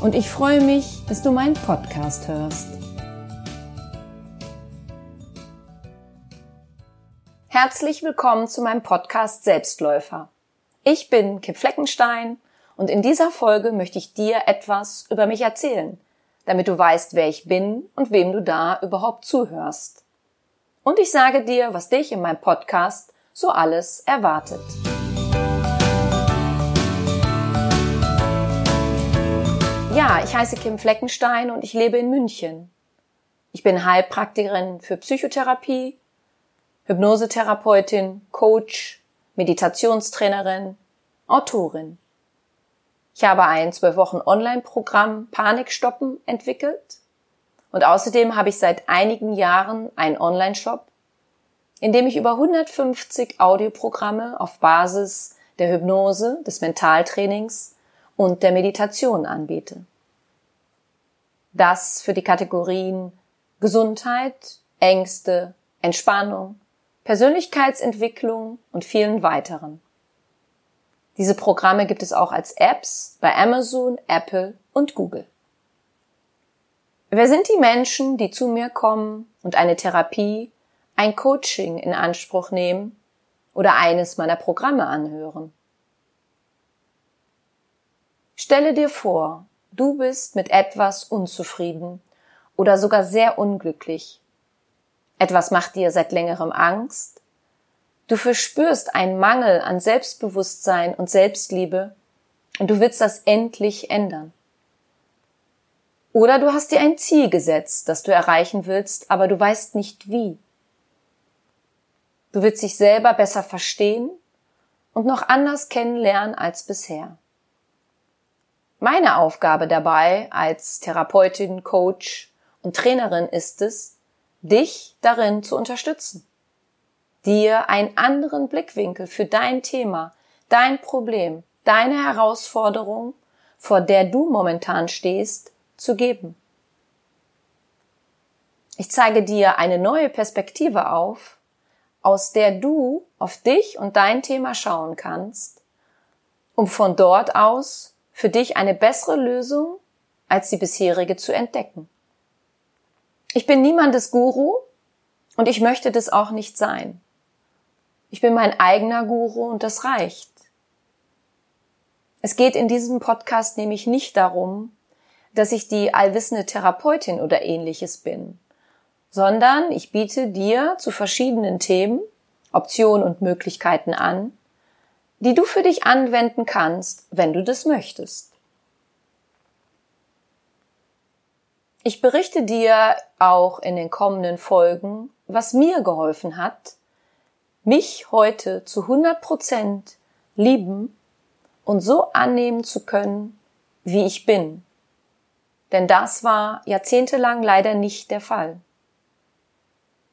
und ich freue mich, dass du meinen Podcast hörst. Herzlich willkommen zu meinem Podcast Selbstläufer. Ich bin Kim Fleckenstein und in dieser Folge möchte ich dir etwas über mich erzählen, damit du weißt, wer ich bin und wem du da überhaupt zuhörst. Und ich sage dir, was dich in meinem Podcast so alles erwartet. Ja, ich heiße Kim Fleckenstein und ich lebe in München. Ich bin Heilpraktikerin für Psychotherapie, Hypnosetherapeutin, Coach, Meditationstrainerin, Autorin. Ich habe ein zwölf Wochen Online-Programm Panikstoppen entwickelt und außerdem habe ich seit einigen Jahren einen Online-Shop, in dem ich über 150 Audioprogramme auf Basis der Hypnose, des Mentaltrainings und der Meditation anbiete. Das für die Kategorien Gesundheit, Ängste, Entspannung, Persönlichkeitsentwicklung und vielen weiteren. Diese Programme gibt es auch als Apps bei Amazon, Apple und Google. Wer sind die Menschen, die zu mir kommen und eine Therapie, ein Coaching in Anspruch nehmen oder eines meiner Programme anhören? Stelle dir vor, du bist mit etwas unzufrieden oder sogar sehr unglücklich. Etwas macht dir seit längerem Angst Du verspürst einen Mangel an Selbstbewusstsein und Selbstliebe und du willst das endlich ändern. Oder du hast dir ein Ziel gesetzt, das du erreichen willst, aber du weißt nicht wie. Du willst dich selber besser verstehen und noch anders kennenlernen als bisher. Meine Aufgabe dabei als Therapeutin, Coach und Trainerin ist es, dich darin zu unterstützen dir einen anderen Blickwinkel für dein Thema, dein Problem, deine Herausforderung, vor der du momentan stehst, zu geben. Ich zeige dir eine neue Perspektive auf, aus der du auf dich und dein Thema schauen kannst, um von dort aus für dich eine bessere Lösung als die bisherige zu entdecken. Ich bin niemandes Guru und ich möchte das auch nicht sein. Ich bin mein eigener Guru und das reicht. Es geht in diesem Podcast nämlich nicht darum, dass ich die allwissende Therapeutin oder ähnliches bin, sondern ich biete dir zu verschiedenen Themen Optionen und Möglichkeiten an, die du für dich anwenden kannst, wenn du das möchtest. Ich berichte dir auch in den kommenden Folgen, was mir geholfen hat, mich heute zu 100 Prozent lieben und so annehmen zu können, wie ich bin. Denn das war jahrzehntelang leider nicht der Fall.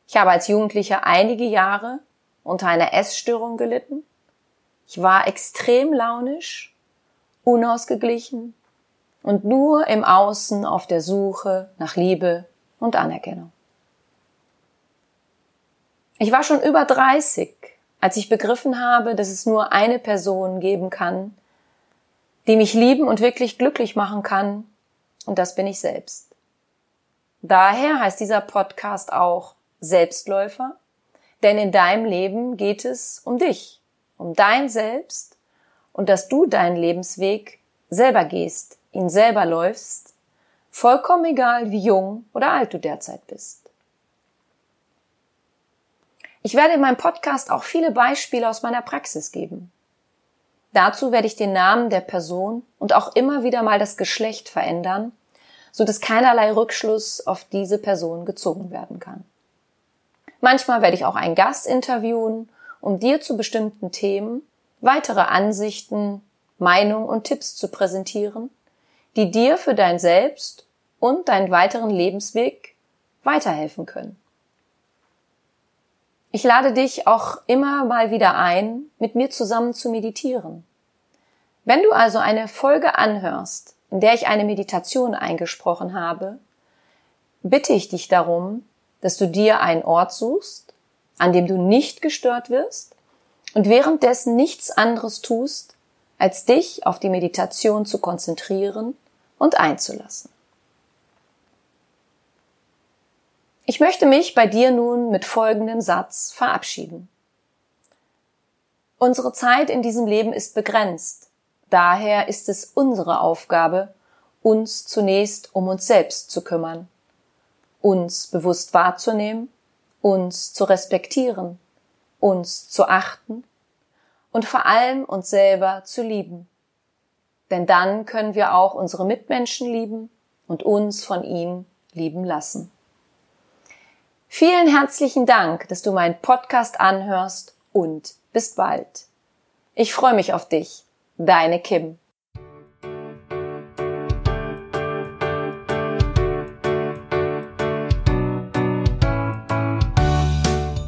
Ich habe als Jugendlicher einige Jahre unter einer Essstörung gelitten. Ich war extrem launisch, unausgeglichen und nur im Außen auf der Suche nach Liebe und Anerkennung. Ich war schon über 30, als ich begriffen habe, dass es nur eine Person geben kann, die mich lieben und wirklich glücklich machen kann, und das bin ich selbst. Daher heißt dieser Podcast auch Selbstläufer, denn in deinem Leben geht es um dich, um dein Selbst und dass du deinen Lebensweg selber gehst, ihn selber läufst, vollkommen egal, wie jung oder alt du derzeit bist. Ich werde in meinem Podcast auch viele Beispiele aus meiner Praxis geben. Dazu werde ich den Namen der Person und auch immer wieder mal das Geschlecht verändern, so dass keinerlei Rückschluss auf diese Person gezogen werden kann. Manchmal werde ich auch einen Gast interviewen, um dir zu bestimmten Themen weitere Ansichten, Meinungen und Tipps zu präsentieren, die dir für dein Selbst und deinen weiteren Lebensweg weiterhelfen können. Ich lade dich auch immer mal wieder ein, mit mir zusammen zu meditieren. Wenn du also eine Folge anhörst, in der ich eine Meditation eingesprochen habe, bitte ich dich darum, dass du dir einen Ort suchst, an dem du nicht gestört wirst und währenddessen nichts anderes tust, als dich auf die Meditation zu konzentrieren und einzulassen. Ich möchte mich bei dir nun mit folgendem Satz verabschieden. Unsere Zeit in diesem Leben ist begrenzt. Daher ist es unsere Aufgabe, uns zunächst um uns selbst zu kümmern, uns bewusst wahrzunehmen, uns zu respektieren, uns zu achten und vor allem uns selber zu lieben. Denn dann können wir auch unsere Mitmenschen lieben und uns von ihnen lieben lassen. Vielen herzlichen Dank, dass du meinen Podcast anhörst und bis bald. Ich freue mich auf dich. Deine Kim.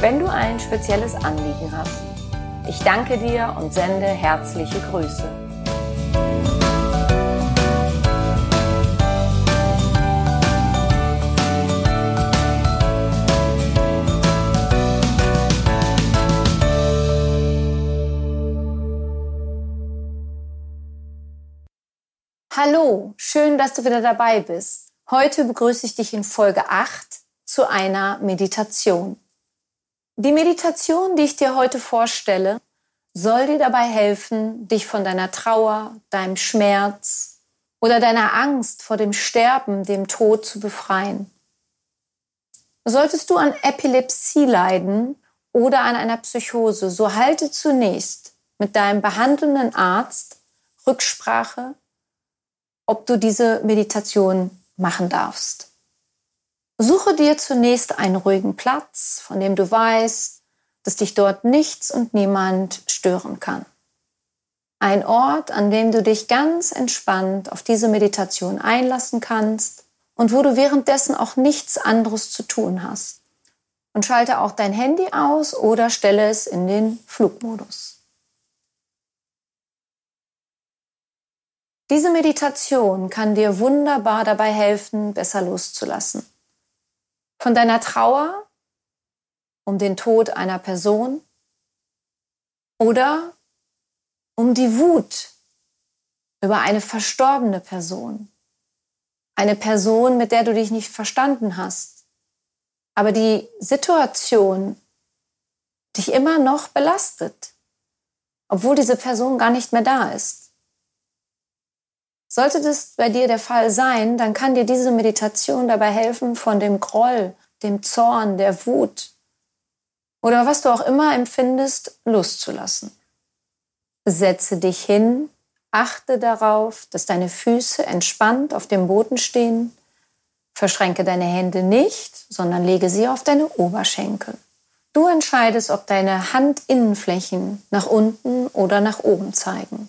wenn du ein spezielles Anliegen hast. Ich danke dir und sende herzliche Grüße. Hallo, schön, dass du wieder dabei bist. Heute begrüße ich dich in Folge 8 zu einer Meditation. Die Meditation, die ich dir heute vorstelle, soll dir dabei helfen, dich von deiner Trauer, deinem Schmerz oder deiner Angst vor dem Sterben, dem Tod zu befreien. Solltest du an Epilepsie leiden oder an einer Psychose, so halte zunächst mit deinem behandelnden Arzt Rücksprache ob du diese Meditation machen darfst. Suche dir zunächst einen ruhigen Platz, von dem du weißt, dass dich dort nichts und niemand stören kann. Ein Ort, an dem du dich ganz entspannt auf diese Meditation einlassen kannst und wo du währenddessen auch nichts anderes zu tun hast. Und schalte auch dein Handy aus oder stelle es in den Flugmodus. Diese Meditation kann dir wunderbar dabei helfen, besser loszulassen. Von deiner Trauer um den Tod einer Person oder um die Wut über eine verstorbene Person. Eine Person, mit der du dich nicht verstanden hast. Aber die Situation dich immer noch belastet, obwohl diese Person gar nicht mehr da ist. Sollte das bei dir der Fall sein, dann kann dir diese Meditation dabei helfen, von dem Groll, dem Zorn, der Wut oder was du auch immer empfindest, loszulassen. Setze dich hin, achte darauf, dass deine Füße entspannt auf dem Boden stehen, verschränke deine Hände nicht, sondern lege sie auf deine Oberschenkel. Du entscheidest, ob deine Handinnenflächen nach unten oder nach oben zeigen.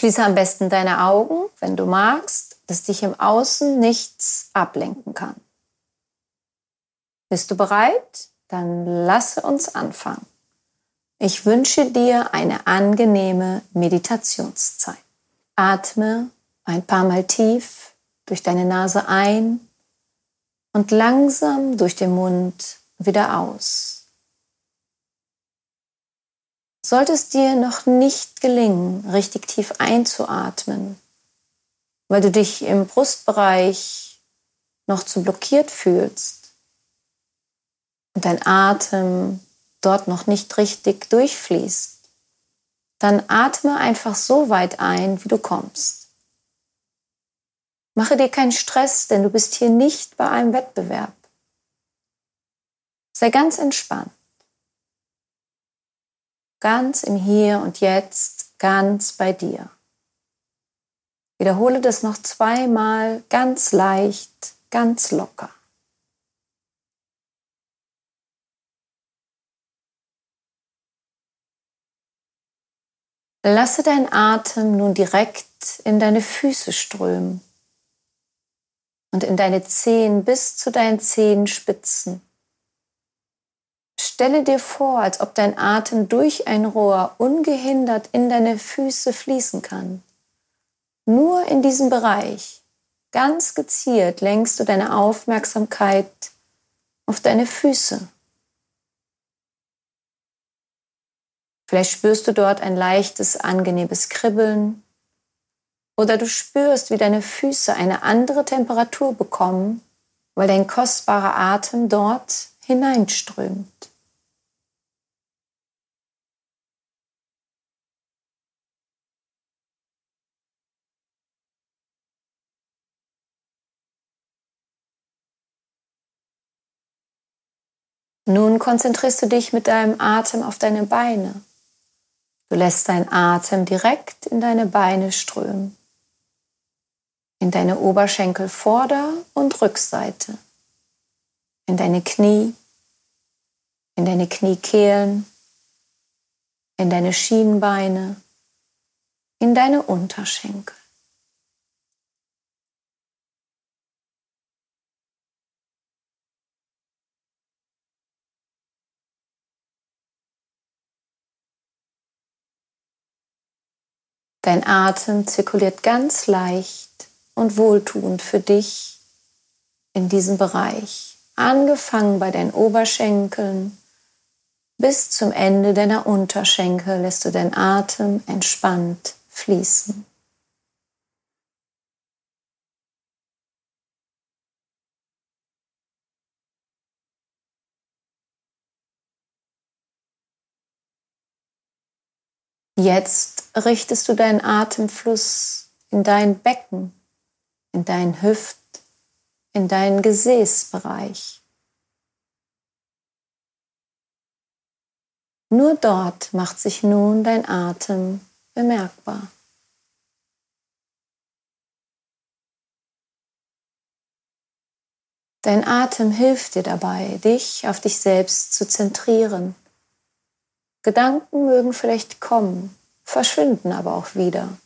Schließe am besten deine Augen, wenn du magst, dass dich im Außen nichts ablenken kann. Bist du bereit? Dann lasse uns anfangen. Ich wünsche dir eine angenehme Meditationszeit. Atme ein paar Mal tief durch deine Nase ein und langsam durch den Mund wieder aus. Sollte es dir noch nicht gelingen, richtig tief einzuatmen, weil du dich im Brustbereich noch zu blockiert fühlst und dein Atem dort noch nicht richtig durchfließt, dann atme einfach so weit ein, wie du kommst. Mache dir keinen Stress, denn du bist hier nicht bei einem Wettbewerb. Sei ganz entspannt. Ganz im Hier und Jetzt, ganz bei dir. Wiederhole das noch zweimal ganz leicht, ganz locker. Lasse deinen Atem nun direkt in deine Füße strömen und in deine Zehen bis zu deinen Zehenspitzen. Stelle dir vor, als ob dein Atem durch ein Rohr ungehindert in deine Füße fließen kann. Nur in diesem Bereich, ganz gezielt, lenkst du deine Aufmerksamkeit auf deine Füße. Vielleicht spürst du dort ein leichtes, angenehmes Kribbeln oder du spürst, wie deine Füße eine andere Temperatur bekommen, weil dein kostbarer Atem dort hineinströmt. Nun konzentrierst du dich mit deinem Atem auf deine Beine. Du lässt deinen Atem direkt in deine Beine strömen, in deine Oberschenkel Vorder- und Rückseite, in deine Knie, in deine Kniekehlen, in deine Schienbeine, in deine Unterschenkel. Dein Atem zirkuliert ganz leicht und wohltuend für dich in diesem Bereich, angefangen bei deinen Oberschenkeln bis zum Ende deiner Unterschenkel lässt du deinen Atem entspannt fließen. Jetzt richtest du deinen Atemfluss in dein Becken, in deinen Hüft, in deinen Gesäßbereich. Nur dort macht sich nun dein Atem bemerkbar. Dein Atem hilft dir dabei, dich auf dich selbst zu zentrieren Gedanken mögen vielleicht kommen, verschwinden aber auch wieder,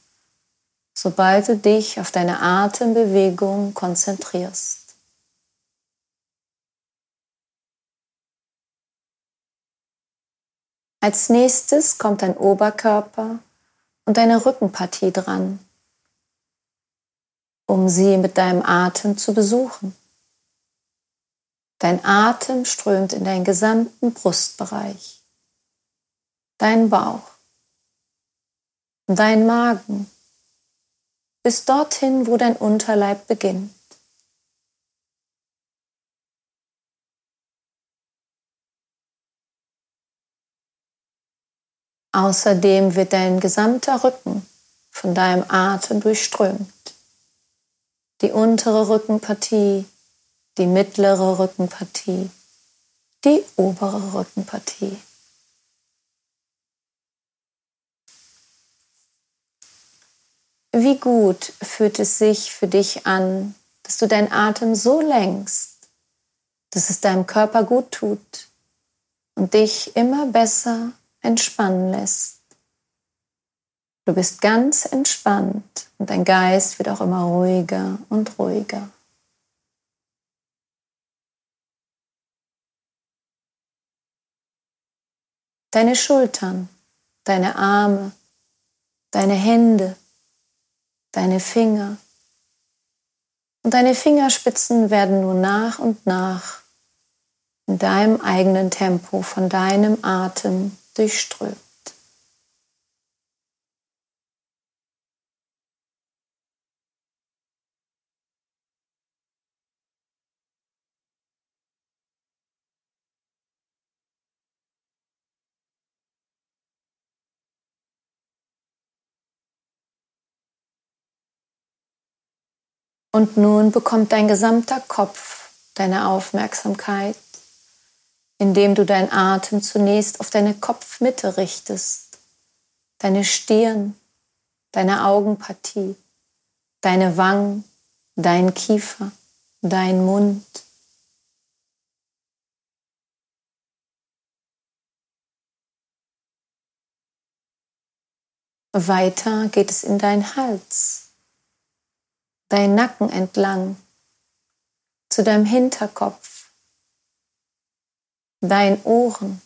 sobald du dich auf deine Atembewegung konzentrierst. Als nächstes kommt dein Oberkörper und deine Rückenpartie dran, um sie mit deinem Atem zu besuchen. Dein Atem strömt in deinen gesamten Brustbereich dein Bauch, dein Magen, bis dorthin, wo dein Unterleib beginnt. Außerdem wird dein gesamter Rücken von deinem Atem durchströmt. Die untere Rückenpartie, die mittlere Rückenpartie, die obere Rückenpartie. Wie gut fühlt es sich für dich an, dass du deinen Atem so lenkst, dass es deinem Körper gut tut und dich immer besser entspannen lässt. Du bist ganz entspannt und dein Geist wird auch immer ruhiger und ruhiger. Deine Schultern, deine Arme, deine Hände, deine Finger. Und deine Fingerspitzen werden nun nach und nach in deinem eigenen Tempo von deinem Atem durchströmt. Und nun bekommt dein gesamter Kopf deine Aufmerksamkeit, indem du deinen Atem zunächst auf deine Kopfmitte richtest, deine Stirn, deine Augenpartie, deine Wangen, dein Kiefer, dein Mund. Weiter geht es in deinen Hals, dein Nacken entlang, zu deinem Hinterkopf, deinen Ohren,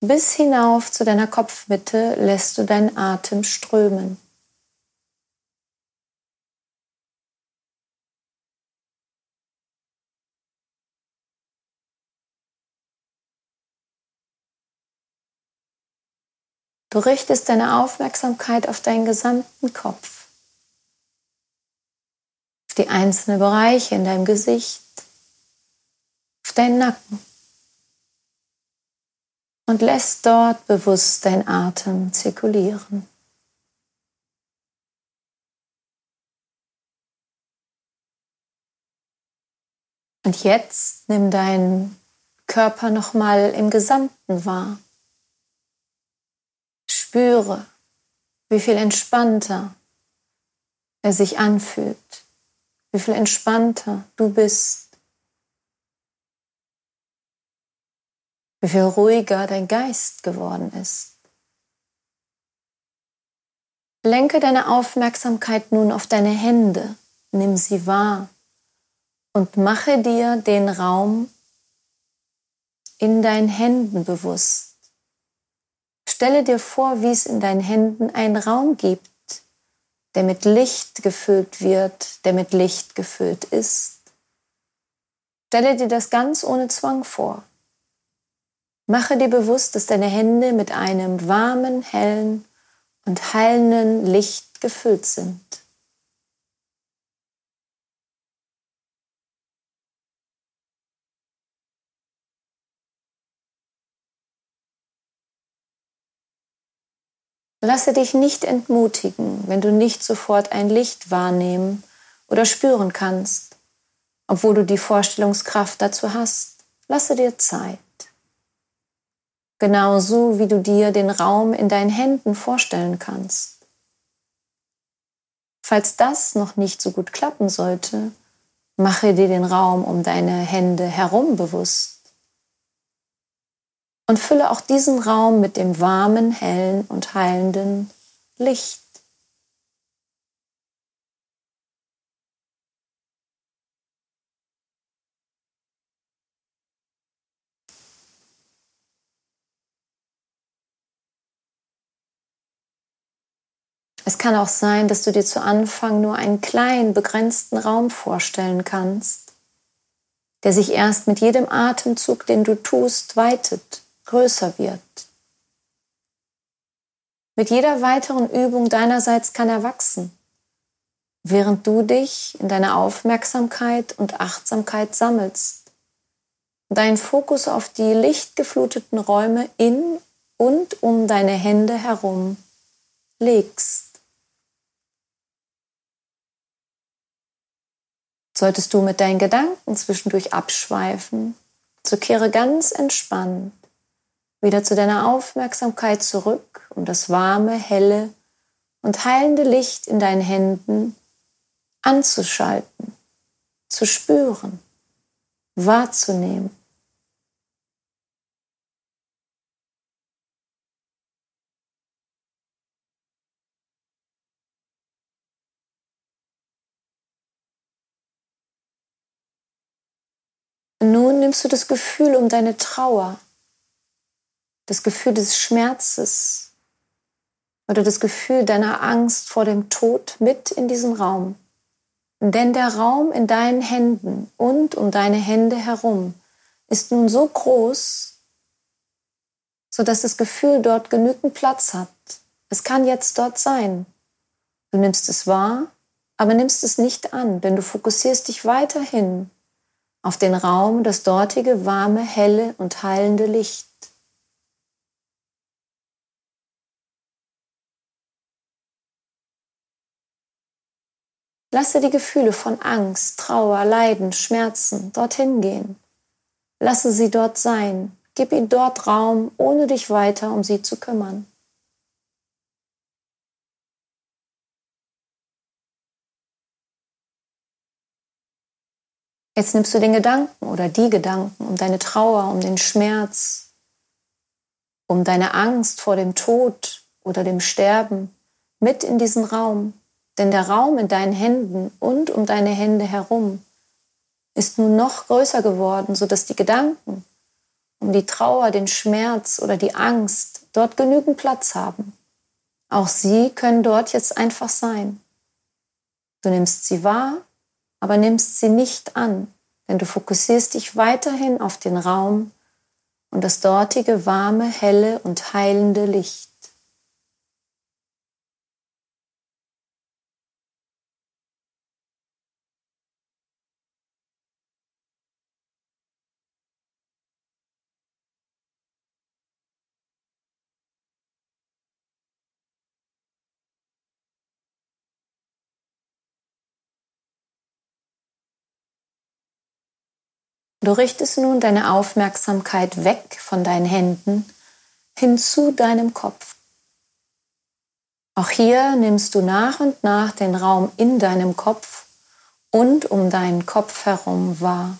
bis hinauf zu deiner Kopfmitte lässt du deinen Atem strömen. Du richtest deine Aufmerksamkeit auf deinen gesamten Kopf, auf die einzelnen Bereiche in deinem Gesicht, auf deinen Nacken und lässt dort bewusst dein Atem zirkulieren. Und jetzt nimm deinen Körper nochmal im Gesamten wahr. Spüre, wie viel entspannter er sich anfühlt, wie viel entspannter du bist, wie viel ruhiger dein Geist geworden ist. Lenke deine Aufmerksamkeit nun auf deine Hände, nimm sie wahr und mache dir den Raum in deinen Händen bewusst. Stelle dir vor, wie es in deinen Händen einen Raum gibt, der mit Licht gefüllt wird, der mit Licht gefüllt ist. Stelle dir das ganz ohne Zwang vor. Mache dir bewusst, dass deine Hände mit einem warmen, hellen und heilenden Licht gefüllt sind. Lasse dich nicht entmutigen, wenn du nicht sofort ein Licht wahrnehmen oder spüren kannst, obwohl du die Vorstellungskraft dazu hast. Lasse dir Zeit. Genauso wie du dir den Raum in deinen Händen vorstellen kannst. Falls das noch nicht so gut klappen sollte, mache dir den Raum um deine Hände herum bewusst und fülle auch diesen Raum mit dem warmen, hellen und heilenden Licht. Es kann auch sein, dass du dir zu Anfang nur einen kleinen, begrenzten Raum vorstellen kannst, der sich erst mit jedem Atemzug, den du tust, weitet größer wird. Mit jeder weiteren Übung deinerseits kann er wachsen, während du dich in deiner Aufmerksamkeit und Achtsamkeit sammelst, deinen Fokus auf die lichtgefluteten Räume in und um deine Hände herum legst. Solltest du mit deinen Gedanken zwischendurch abschweifen, so kehre ganz entspannt wieder zu deiner Aufmerksamkeit zurück, um das warme, helle und heilende Licht in deinen Händen anzuschalten, zu spüren, wahrzunehmen. Nun nimmst du das Gefühl um deine Trauer das Gefühl des Schmerzes oder das Gefühl deiner Angst vor dem Tod mit in diesen Raum. Denn der Raum in deinen Händen und um deine Hände herum ist nun so groß, sodass das Gefühl dort genügend Platz hat. Es kann jetzt dort sein. Du nimmst es wahr, aber nimmst es nicht an, denn du fokussierst dich weiterhin auf den Raum, das dortige warme, helle und heilende Licht. Lasse die Gefühle von Angst, Trauer, Leiden, Schmerzen dorthin gehen. Lasse sie dort sein. Gib ihnen dort Raum, ohne dich weiter um sie zu kümmern. Jetzt nimmst du den Gedanken oder die Gedanken um deine Trauer, um den Schmerz, um deine Angst vor dem Tod oder dem Sterben mit in diesen Raum. Denn der Raum in deinen Händen und um deine Hände herum ist nun noch größer geworden, sodass die Gedanken um die Trauer, den Schmerz oder die Angst dort genügend Platz haben. Auch sie können dort jetzt einfach sein. Du nimmst sie wahr aber nimmst sie nicht an, denn du fokussierst dich weiterhin auf den Raum und das dortige warme, helle und heilende Licht. Du richtest nun deine Aufmerksamkeit weg von deinen Händen hin zu deinem Kopf. Auch hier nimmst du nach und nach den Raum in deinem Kopf und um deinen Kopf herum wahr.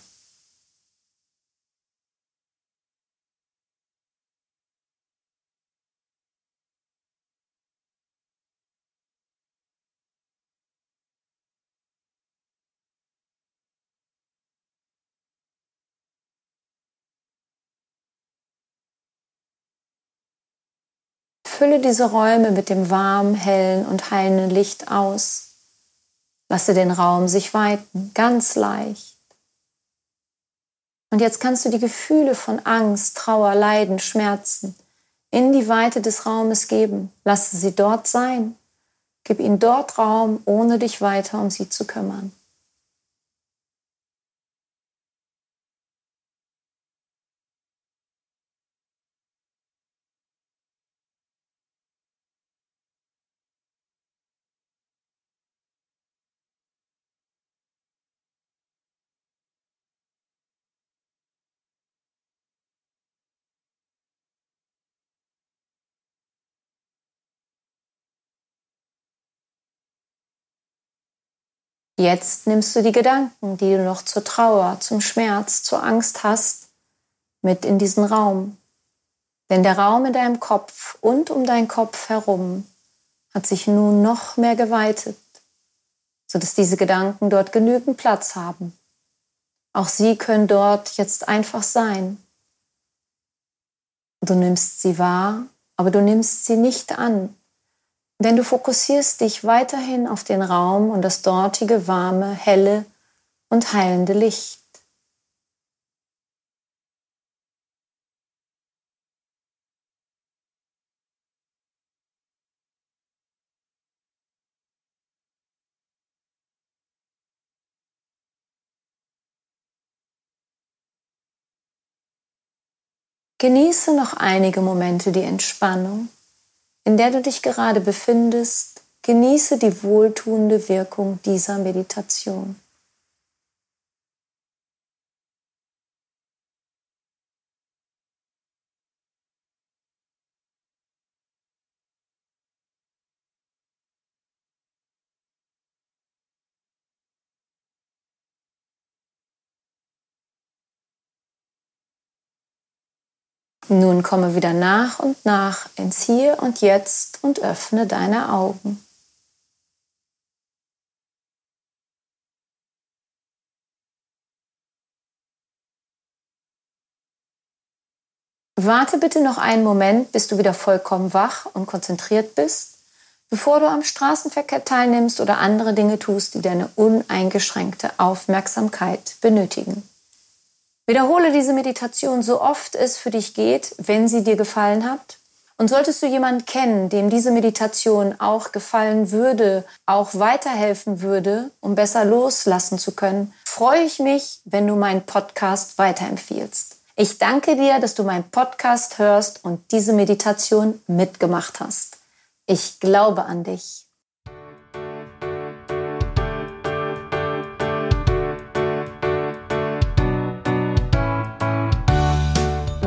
Fülle diese Räume mit dem warmen, hellen und heilenden Licht aus. Lasse den Raum sich weiten, ganz leicht. Und jetzt kannst du die Gefühle von Angst, Trauer, Leiden, Schmerzen in die Weite des Raumes geben. Lasse sie dort sein. Gib ihnen dort Raum, ohne dich weiter um sie zu kümmern. Jetzt nimmst du die Gedanken, die du noch zur Trauer, zum Schmerz, zur Angst hast, mit in diesen Raum. Denn der Raum in deinem Kopf und um deinen Kopf herum hat sich nun noch mehr geweitet, sodass diese Gedanken dort genügend Platz haben. Auch sie können dort jetzt einfach sein. Du nimmst sie wahr, aber du nimmst sie nicht an, denn du fokussierst dich weiterhin auf den Raum und das dortige warme, helle und heilende Licht. Genieße noch einige Momente die Entspannung in der du dich gerade befindest, genieße die wohltuende Wirkung dieser Meditation. Nun komme wieder nach und nach ins Hier und Jetzt und öffne deine Augen. Warte bitte noch einen Moment, bis du wieder vollkommen wach und konzentriert bist, bevor du am Straßenverkehr teilnimmst oder andere Dinge tust, die deine uneingeschränkte Aufmerksamkeit benötigen. Wiederhole diese Meditation so oft es für dich geht, wenn sie dir gefallen hat. Und solltest du jemanden kennen, dem diese Meditation auch gefallen würde, auch weiterhelfen würde, um besser loslassen zu können, freue ich mich, wenn du meinen Podcast weiterempfiehlst. Ich danke dir, dass du meinen Podcast hörst und diese Meditation mitgemacht hast. Ich glaube an dich.